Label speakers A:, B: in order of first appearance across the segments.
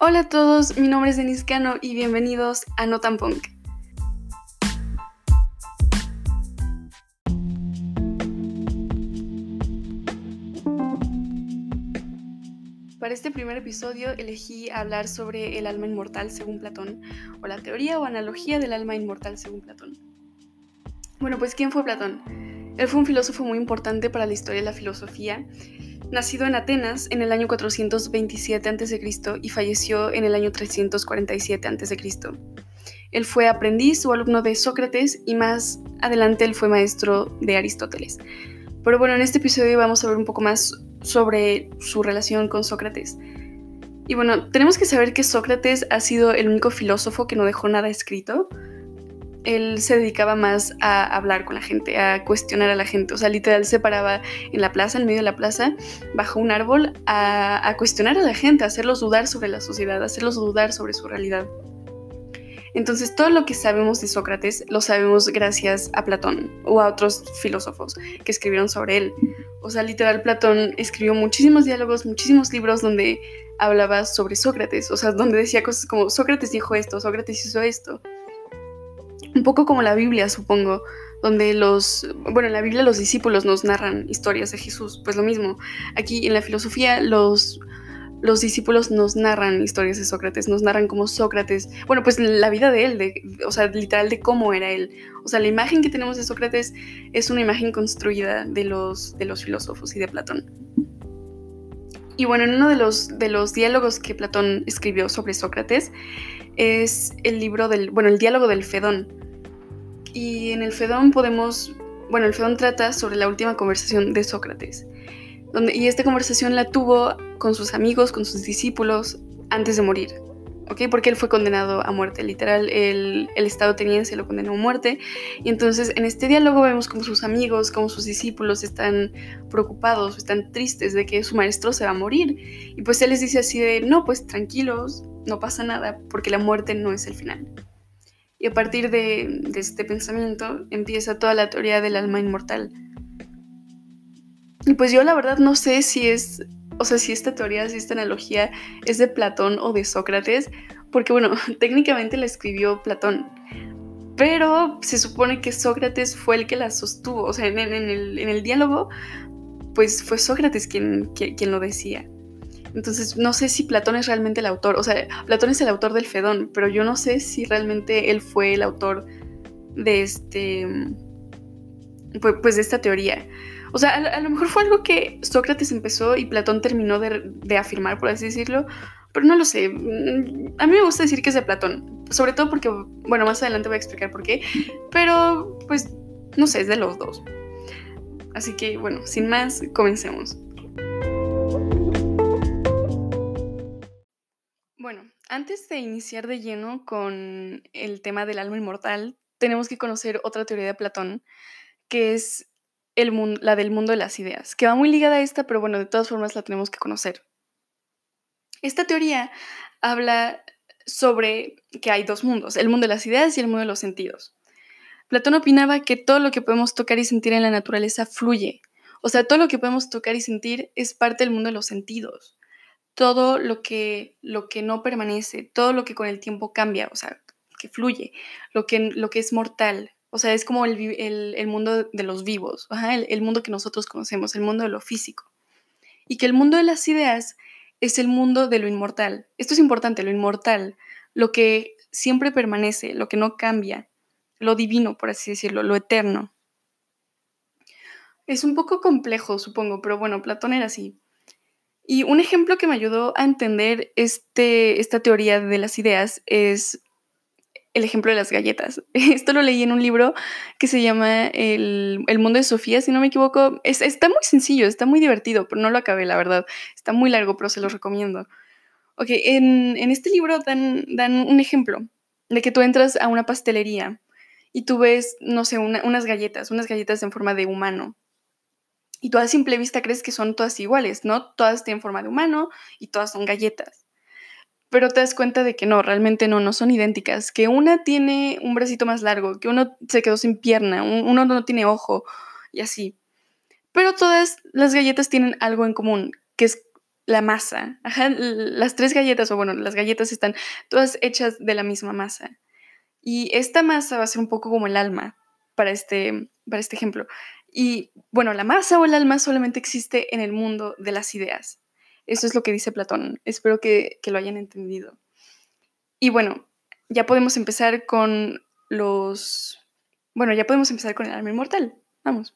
A: Hola a todos, mi nombre es Denis Cano y bienvenidos a No Punk. Para este primer episodio elegí hablar sobre el alma inmortal según Platón, o la teoría o analogía del alma inmortal según Platón. Bueno, pues ¿quién fue Platón? Él fue un filósofo muy importante para la historia de la filosofía nacido en Atenas en el año 427 a.C. y falleció en el año 347 a.C. Él fue aprendiz o alumno de Sócrates y más adelante él fue maestro de Aristóteles. Pero bueno, en este episodio vamos a ver un poco más sobre su relación con Sócrates. Y bueno, tenemos que saber que Sócrates ha sido el único filósofo que no dejó nada escrito él se dedicaba más a hablar con la gente, a cuestionar a la gente. O sea, literal se paraba en la plaza, en medio de la plaza, bajo un árbol, a, cuestionar a la gente, a hacerlos dudar sobre la sociedad, a hacerlos dudar sobre su realidad. Entonces, todo lo que sabemos de Sócrates lo sabemos gracias a Platón o a otros filósofos que escribieron sobre él. O sea, literal, Platón escribió muchísimos diálogos, muchísimos libros donde hablaba sobre Sócrates. O sea, donde decía cosas como Sócrates dijo esto, Sócrates hizo esto un poco como la Biblia, supongo, donde los, bueno, en la Biblia los discípulos nos narran historias de Jesús, pues lo mismo. Aquí en la filosofía los, los discípulos nos narran historias de Sócrates, nos narran cómo Sócrates, bueno, pues la vida de él, o sea, literal de cómo era él. O sea, la imagen que tenemos de Sócrates es una imagen construida de los, de los filósofos y de Platón. Y bueno, en uno de los, de los diálogos que Platón escribió sobre Sócrates es el libro del, bueno, el diálogo del Fedón, y en el Fedón podemos, bueno, el Fedón trata sobre la última conversación de Sócrates. Donde, y esta conversación la tuvo con sus amigos, con sus discípulos, antes de morir. ¿Ok? Porque él fue condenado a muerte, literal, el, el, Estado ateniense lo condenó a muerte. Y entonces en este diálogo vemos como sus amigos, como sus discípulos están preocupados, están tristes de que su maestro se va a morir. Y pues él les dice así de, no, pues tranquilos, no pasa nada, porque la muerte no es el final. Y a partir de, este pensamiento empieza toda la teoría del alma inmortal. Y pues yo la verdad no sé si es, o sea, si esta teoría, si esta analogía es de Platón o de Sócrates, porque bueno, técnicamente la escribió Platón, pero se supone que Sócrates fue el que la sostuvo, o sea, en, el, diálogo, pues fue Sócrates quien, quien lo decía. Entonces, no sé si Platón es realmente el autor. O sea, Platón es el autor del Fedón, pero yo no sé si realmente él fue el autor de este. Pues, pues de esta teoría. O sea, a, lo mejor fue algo que Sócrates empezó y Platón terminó de, afirmar, por así decirlo. Pero no lo sé. A mí me gusta decir que es de Platón. Sobre todo porque, bueno, más adelante voy a explicar por qué. Pero, pues, no sé, es de los dos. Así que, bueno, sin más, comencemos. Antes de iniciar de lleno con el tema del alma inmortal, tenemos que conocer otra teoría de Platón, que es la del mundo de las ideas, que va muy ligada a esta, pero bueno, de todas formas la tenemos que conocer. Esta teoría habla sobre que hay dos mundos, el mundo de las ideas y el mundo de los sentidos. Platón opinaba que todo lo que podemos tocar y sentir en la naturaleza fluye, o sea, todo lo que podemos tocar y sentir es parte del mundo de los sentidos todo lo que, lo que no permanece, todo lo que con el tiempo cambia, o sea, que fluye, lo que, lo que es mortal, o sea, es como el, mundo de los vivos, el, el, mundo que nosotros conocemos, el mundo de lo físico. Y que el mundo de las ideas es el mundo de lo inmortal. Esto es importante, lo inmortal, lo que siempre permanece, lo que no cambia, lo divino, por así decirlo, lo eterno. Es un poco complejo, supongo, pero bueno, Platón era así. Y un ejemplo que me ayudó a entender este, esta teoría de las ideas es el ejemplo de las galletas. Esto lo leí en un libro que se llama El, mundo de Sofía, si no me equivoco. está muy sencillo, está muy divertido, pero no lo acabé, la verdad. Está muy largo, pero se lo recomiendo. Ok, en, este libro dan, dan, un ejemplo de que tú entras a una pastelería y tú ves, no sé, unas galletas, unas galletas en forma de humano. Y tú a simple vista crees que son todas iguales, ¿no? Todas tienen forma de humano y todas son galletas. Pero te das cuenta de que no, realmente no, no son idénticas. Que una tiene un bracito más largo, que uno se quedó sin pierna, uno no tiene ojo y así. Pero todas las galletas tienen algo en común, que es la masa. Las tres galletas, o bueno, las galletas están todas hechas de la misma masa. Y esta masa va a ser un poco como el alma para este, para este ejemplo. Y bueno, la masa o el alma solamente existe en el mundo de las ideas. Eso es lo que dice Platón. Espero que, que lo hayan entendido. Y bueno, ya podemos empezar con los... Bueno, ya podemos empezar con el alma inmortal. Vamos.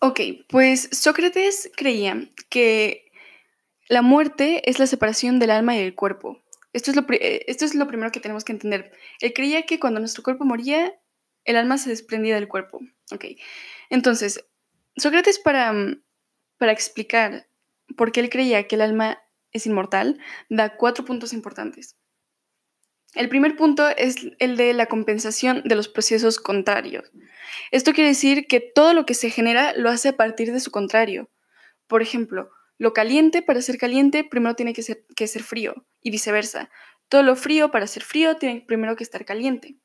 A: Ok, pues Sócrates creía que la muerte es la separación del alma y del cuerpo. Esto es, lo, eh, esto es lo primero que tenemos que entender. Él creía que cuando nuestro cuerpo moría, el alma se desprendía del cuerpo. Ok, entonces, Sócrates para, para explicar por qué él creía que el alma es inmortal, da cuatro puntos importantes. El primer punto es el de la compensación de los procesos contrarios. Esto quiere decir que todo lo que se genera lo hace a partir de su contrario. Por ejemplo, lo caliente para ser caliente primero tiene que ser, que ser frío y viceversa. Todo lo frío para ser frío tiene primero que estar caliente.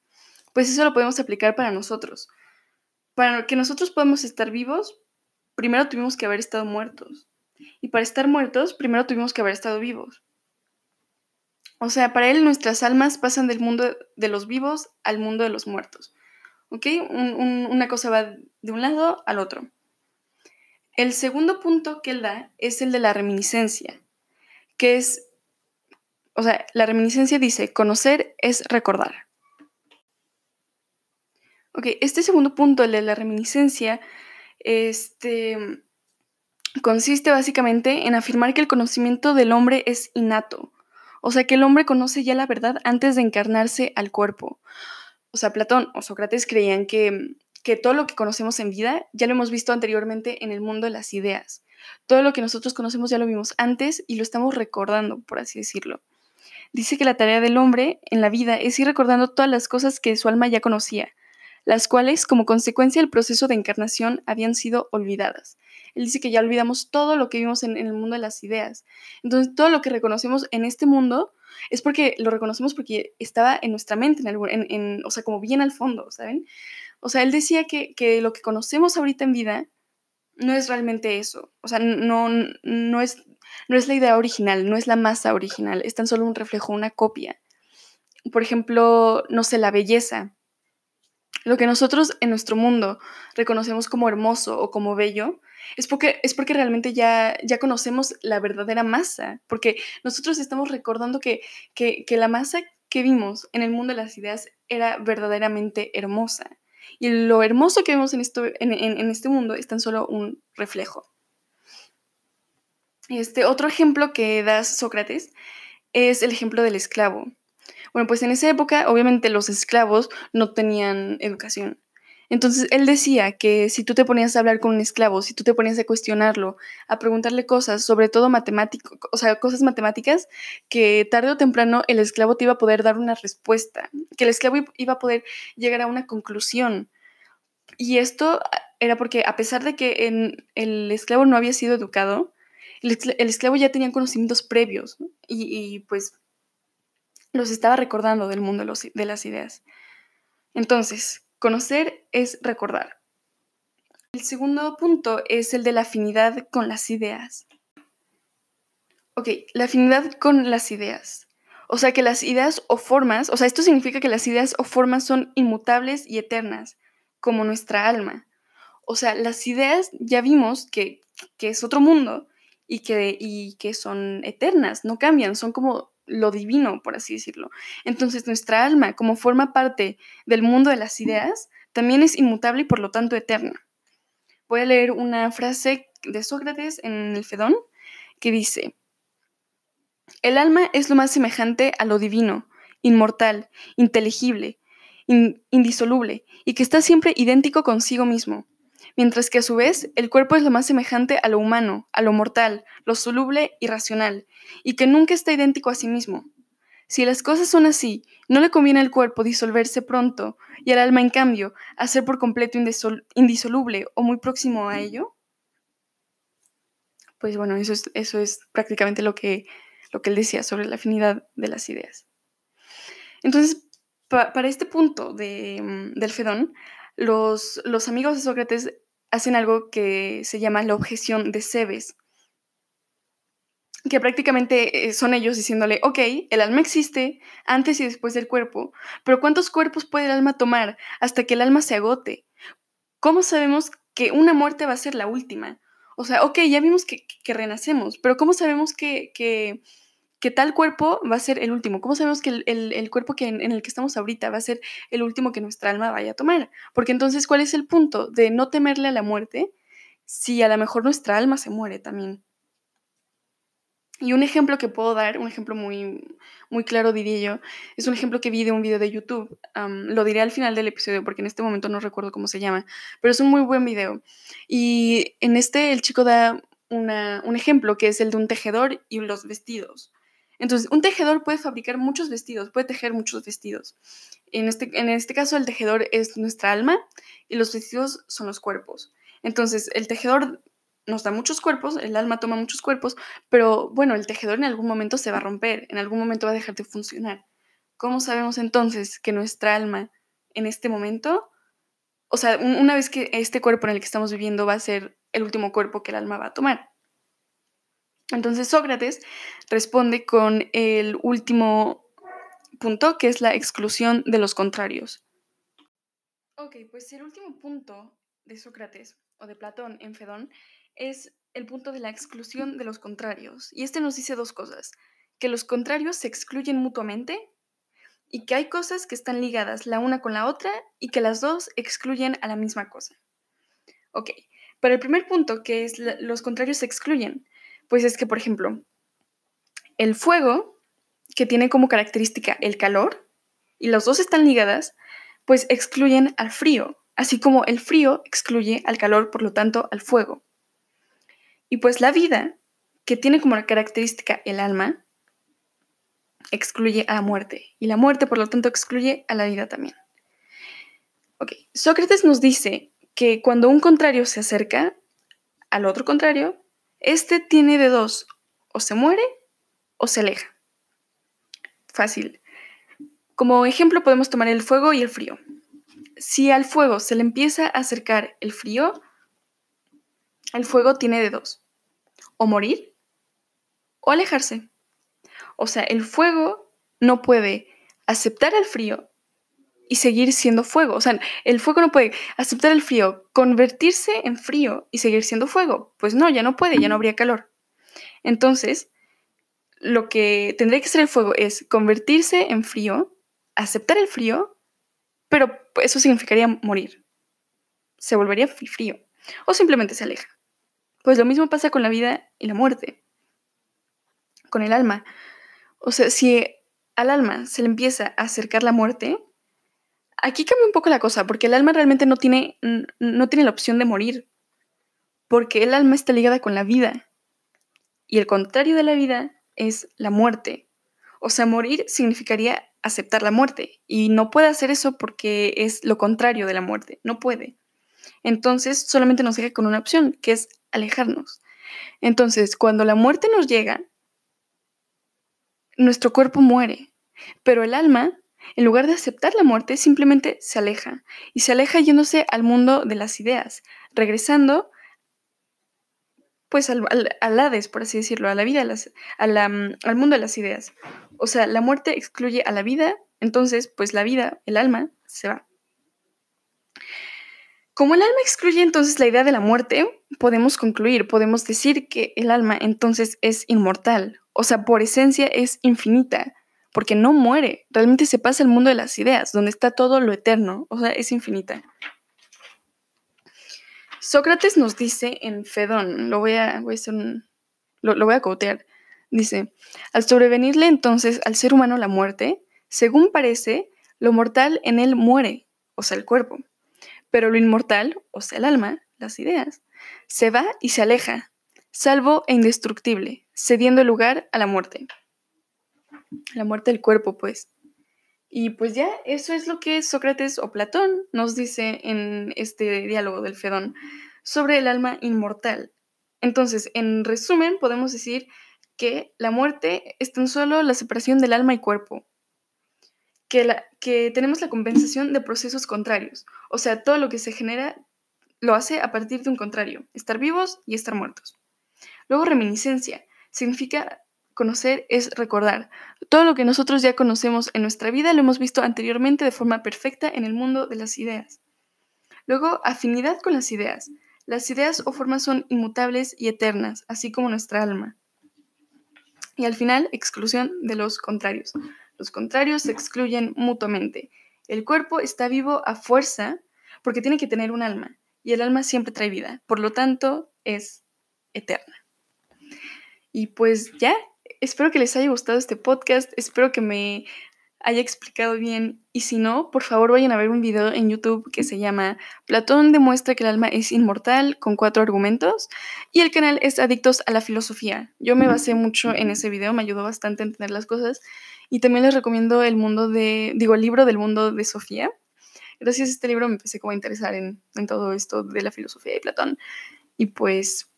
A: Pues eso lo podemos aplicar para nosotros. Para que nosotros podamos estar vivos, primero tuvimos que haber estado muertos. Y para estar muertos, primero tuvimos que haber estado vivos. O sea, para él nuestras almas pasan del mundo de los vivos al mundo de los muertos. ¿Ok? una cosa va de un lado al otro. El segundo punto que él da es el de la reminiscencia, que es, o sea, la reminiscencia dice, conocer es recordar. Ok, este segundo punto, el de la reminiscencia, este, consiste básicamente en afirmar que el conocimiento del hombre es innato, o sea, que el hombre conoce ya la verdad antes de encarnarse al cuerpo. O sea, Platón o Sócrates creían que, que todo lo que conocemos en vida ya lo hemos visto anteriormente en el mundo de las ideas. Todo lo que nosotros conocemos ya lo vimos antes y lo estamos recordando, por así decirlo. Dice que la tarea del hombre en la vida es ir recordando todas las cosas que su alma ya conocía, las cuales, como consecuencia del proceso de encarnación, habían sido olvidadas. Él dice que ya olvidamos todo lo que vimos en, el mundo de las ideas. Entonces, todo lo que reconocemos en este mundo es porque lo reconocemos porque estaba en nuestra mente, en, en, o sea, como bien al fondo, ¿saben? O sea, él decía que, que, lo que conocemos ahorita en vida no es realmente eso. O sea, no, no, es, no es la idea original, no es la masa original, es tan solo un reflejo, una copia. Por ejemplo, no sé, la belleza. Lo que nosotros en nuestro mundo reconocemos como hermoso o como bello, es porque, es porque realmente ya, ya conocemos la verdadera masa, porque nosotros estamos recordando que, que, la masa que vimos en el mundo de las ideas era verdaderamente hermosa. Y lo hermoso que vemos en, esto, en, en, este mundo es tan solo un reflejo. Este otro ejemplo que da Sócrates es el ejemplo del esclavo. Bueno, pues en esa época obviamente los esclavos no tenían educación. Entonces él decía que si tú te ponías a hablar con un esclavo, si tú te ponías a cuestionarlo, a preguntarle cosas, sobre todo matemático, o sea, cosas matemáticas, que tarde o temprano el esclavo te iba a poder dar una respuesta, que el esclavo iba a poder llegar a una conclusión. Y esto era porque a pesar de que el esclavo no había sido educado, el, esclavo ya tenía conocimientos previos y, pues los estaba recordando del mundo de las ideas. Entonces, Conocer es recordar. El segundo punto es el de la afinidad con las ideas. Ok, la afinidad con las ideas. O sea que las ideas o formas, o sea, esto significa que las ideas o formas son inmutables y eternas, como nuestra alma. O sea, las ideas ya vimos que, que es otro mundo y que, y que son eternas, no cambian, son como lo divino, por así decirlo. Entonces nuestra alma, como forma parte del mundo de las ideas, también es inmutable y por lo tanto eterna. Voy a leer una frase de Sócrates en el Fedón que dice, el alma es lo más semejante a lo divino, inmortal, inteligible, indisoluble, y que está siempre idéntico consigo mismo, mientras que a su vez el cuerpo es lo más semejante a lo humano, a lo mortal, lo soluble y racional, y que nunca está idéntico a sí mismo. Si las cosas son así, no le conviene al cuerpo disolverse pronto y al alma, en cambio, hacer por completo indisoluble o muy próximo a ello. Pues bueno, eso es, eso es prácticamente lo que, lo que él decía sobre la afinidad de las ideas. Entonces, para este punto de, mm, del Fedón, los, los amigos de Sócrates hacen algo que se llama la objeción de Cebes, que prácticamente eh, son ellos diciéndole, ok, el alma existe antes y después del cuerpo, pero ¿cuántos cuerpos puede el alma tomar hasta que el alma se agote? ¿Cómo sabemos que una muerte va a ser la última? O sea, ok, ya vimos que, renacemos, pero ¿cómo sabemos que, que, tal cuerpo va a ser el último? ¿Cómo sabemos que el, cuerpo que en, el que estamos ahorita va a ser el último que nuestra alma vaya a tomar? Porque entonces, ¿cuál es el punto de no temerle a la muerte si a lo mejor nuestra alma se muere también? Y un ejemplo que puedo dar, un ejemplo muy, muy claro diría yo, es un ejemplo que vi de un video de YouTube. lo diré al final del episodio porque en este momento no recuerdo cómo se llama, pero es un muy buen video. Y en este el chico da un ejemplo que es el de un tejedor y los vestidos. Entonces, un tejedor puede fabricar muchos vestidos, puede tejer muchos vestidos. En este, en este caso, el tejedor es nuestra alma y los vestidos son los cuerpos. Entonces, el tejedor nos da muchos cuerpos, el alma toma muchos cuerpos, pero bueno, el tejedor en algún momento se va a romper, en algún momento va a dejar de funcionar. ¿Cómo sabemos entonces que nuestra alma en este momento, o sea, una vez que este cuerpo en el que estamos viviendo va a ser el último cuerpo que el alma va a tomar? Entonces Sócrates responde con el último punto, que es la exclusión de los contrarios. Ok, pues el último punto de Sócrates o de Platón en Fedón es el punto de la exclusión de los contrarios. Y este nos dice dos cosas, que los contrarios se excluyen mutuamente y que hay cosas que están ligadas la una con la otra y que las dos excluyen a la misma cosa. Ok, pero el primer punto, que es los contrarios se excluyen, pues es que, por ejemplo, el fuego, que tiene como característica el calor, y las dos están ligadas, pues excluyen al frío, así como el frío excluye al calor, por lo tanto, al fuego. Y pues la vida, que tiene como característica el alma, excluye a la muerte. Y la muerte, por lo tanto, excluye a la vida también. Ok, Sócrates nos dice que cuando un contrario se acerca al otro contrario, este tiene de dos, o se muere o se aleja. Fácil. Como ejemplo podemos tomar el fuego y el frío. Si al fuego se le empieza a acercar el frío, el fuego tiene de dos o morir o alejarse. O sea, el fuego no puede aceptar el frío y seguir siendo fuego. O sea, el fuego no puede aceptar el frío, convertirse en frío y seguir siendo fuego. Pues no, ya no puede, ya no habría calor. Entonces, lo que tendría que ser el fuego es convertirse en frío, aceptar el frío, pero eso significaría morir. Se volvería frío. O simplemente se aleja. Pues lo mismo pasa con la vida y la muerte, con el alma. O sea, si al alma se le empieza a acercar la muerte, aquí cambia un poco la cosa, porque el alma realmente no tiene, no tiene la opción de morir, porque el alma está ligada con la vida. Y el contrario de la vida es la muerte. O sea, morir significaría aceptar la muerte, y no puede hacer eso porque es lo contrario de la muerte, no puede. Entonces solamente nos deja con una opción, que es alejarnos. Entonces, cuando la muerte nos llega, nuestro cuerpo muere, pero el alma, en lugar de aceptar la muerte, simplemente se aleja y se aleja yéndose al mundo de las ideas, regresando pues al, al, Hades, por así decirlo, a la vida, mm, al mundo de las ideas. O sea, la muerte excluye a la vida, entonces pues la vida, el alma, se va. Como el alma excluye entonces la idea de la muerte, podemos concluir, podemos decir que el alma entonces es inmortal, o sea, por esencia es infinita, porque no muere, realmente se pasa al mundo de las ideas, donde está todo lo eterno, o sea, es infinita. Sócrates nos dice en Fedón, lo voy a, lo, lo voy a cotear, dice, al sobrevenirle entonces al ser humano la muerte, según parece, lo mortal en él muere, o sea, el cuerpo pero lo inmortal, o sea, el alma, las ideas, se va y se aleja, salvo e indestructible, cediendo lugar a la muerte. La muerte del cuerpo, pues. Y pues ya, eso es lo que Sócrates o Platón nos dice en este diálogo del Fedón sobre el alma inmortal. Entonces, en resumen, podemos decir que la muerte es tan solo la separación del alma y cuerpo, que, la, que tenemos la compensación de procesos contrarios. O sea, todo lo que se genera lo hace a partir de un contrario, estar vivos y estar muertos. Luego, reminiscencia. Significa conocer es recordar. Todo lo que nosotros ya conocemos en nuestra vida lo hemos visto anteriormente de forma perfecta en el mundo de las ideas. Luego, afinidad con las ideas. Las ideas o formas son inmutables y eternas, así como nuestra alma. Y al final, exclusión de los contrarios. Los contrarios se excluyen mutuamente. El cuerpo está vivo a fuerza porque tiene que tener un alma, y el alma siempre trae vida, por lo tanto es eterna. Y pues ya, espero que les haya gustado este podcast, espero que me haya explicado bien y si no, por favor vayan a ver un video en YouTube que se llama Platón demuestra que el alma es inmortal con cuatro argumentos y el canal es Adictos a la Filosofía. Yo me basé mucho en ese video, me ayudó bastante a entender las cosas y también les recomiendo el mundo de, digo, el libro del mundo de Sofía. Gracias a este libro me empecé como a interesar en, en todo esto de la filosofía de Platón y pues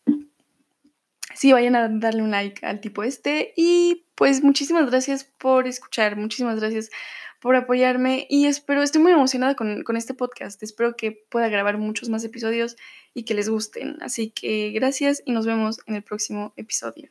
A: sí, vayan a darle un like al tipo este. Y pues muchísimas gracias por escuchar, muchísimas gracias por apoyarme y espero, estoy muy emocionada con, con, este podcast, espero que pueda grabar muchos más episodios y que les gusten. Así que gracias y nos vemos en el próximo episodio.